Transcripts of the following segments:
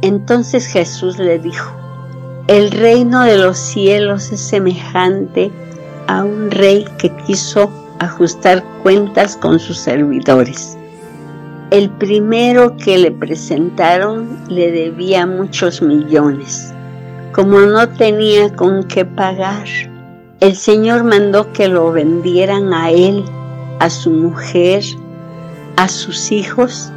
Entonces Jesús le dijo, el reino de los cielos es semejante a un rey que quiso ajustar cuentas con sus servidores. El primero que le presentaron le debía muchos millones. Como no tenía con qué pagar, el Señor mandó que lo vendieran a él, a su mujer, a sus hijos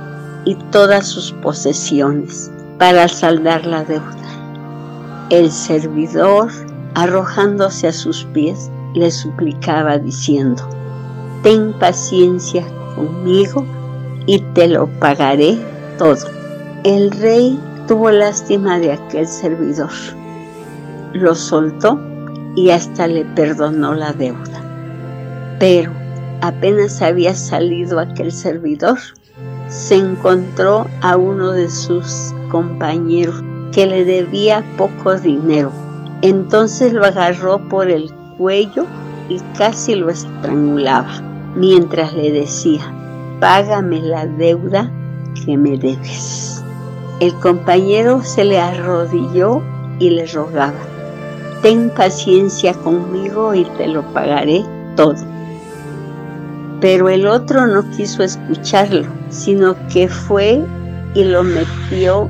y todas sus posesiones para saldar la deuda. El servidor, arrojándose a sus pies, le suplicaba diciendo, Ten paciencia conmigo y te lo pagaré todo. El rey tuvo lástima de aquel servidor, lo soltó y hasta le perdonó la deuda. Pero apenas había salido aquel servidor, se encontró a uno de sus compañeros que le debía poco dinero. Entonces lo agarró por el cuello y casi lo estrangulaba, mientras le decía, págame la deuda que me debes. El compañero se le arrodilló y le rogaba, ten paciencia conmigo y te lo pagaré todo. Pero el otro no quiso escucharlo, sino que fue y lo metió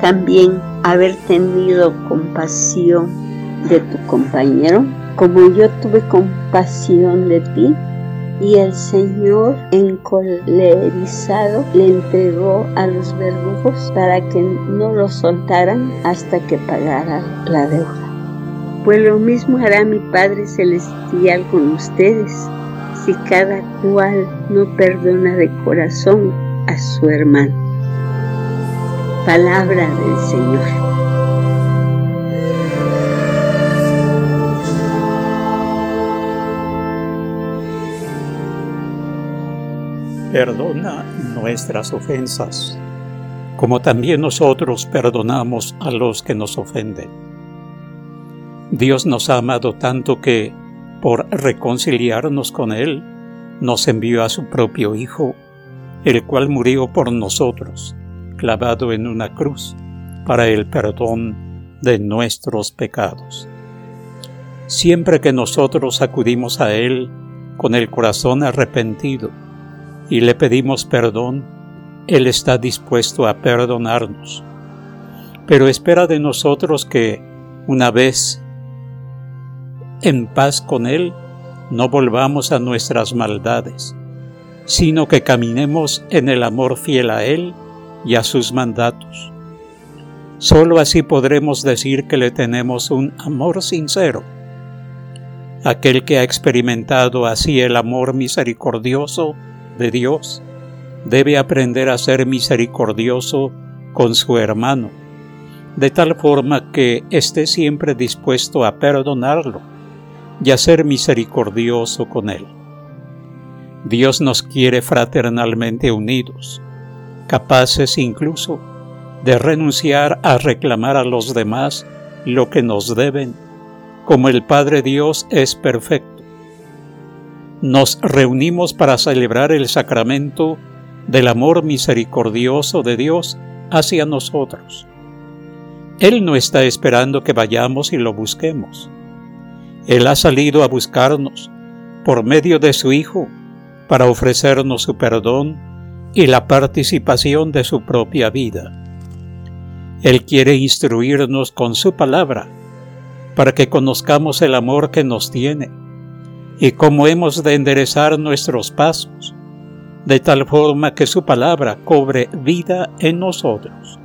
también haber tenido compasión de tu compañero como yo tuve compasión de ti? Y el Señor, encolerizado, le entregó a los verdugos para que no lo soltaran hasta que pagara la deuda. Pues lo mismo hará mi Padre Celestial con ustedes, si cada cual no perdona de corazón a su hermano. Palabra del Señor. Perdona nuestras ofensas, como también nosotros perdonamos a los que nos ofenden Dios nos ha amado tanto que, por reconciliarnos con Él, nos envió a su propio Hijo, el cual murió por nosotros, clavado en una cruz, para el perdón de nuestros pecados. Siempre que nosotros acudimos a Él con el corazón arrepentido y le pedimos perdón, Él está dispuesto a perdonarnos. Pero espera de nosotros que, una vez en paz con Él, no volvamos a nuestras maldades, sino que caminemos en el amor fiel a Él y a sus mandatos. Solo así podremos decir que le tenemos un amor sincero. Aquel que ha experimentado así el amor misericordioso de Dios, debe aprender a ser misericordioso con su hermano, de tal forma que esté siempre dispuesto a perdonarlo y a ser misericordioso con Él. Dios nos quiere fraternalmente unidos, capaces incluso de renunciar a reclamar a los demás lo que nos deben, como el Padre Dios es perfecto. Nos reunimos para celebrar el sacramento del amor misericordioso de Dios hacia nosotros. Él no está esperando que vayamos y lo busquemos él ha salido a buscarnos por medio de su Hijo para ofrecernos su perdón y la participación de su propia vida. Él quiere instruirnos con su palabra para que conozcamos el amor que nos tiene y cómo hemos de enderezar nuestros pasos, de tal forma que su palabra cobre vida en nosotros.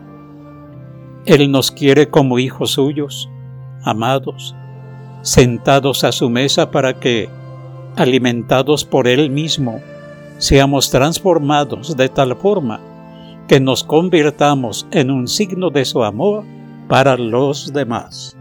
Él nos quiere como hijos suyos, amados, sentados a su mesa para que, alimentados por Él mismo, seamos transformados de tal forma que nos convirtamos en un signo de su amor para los demás.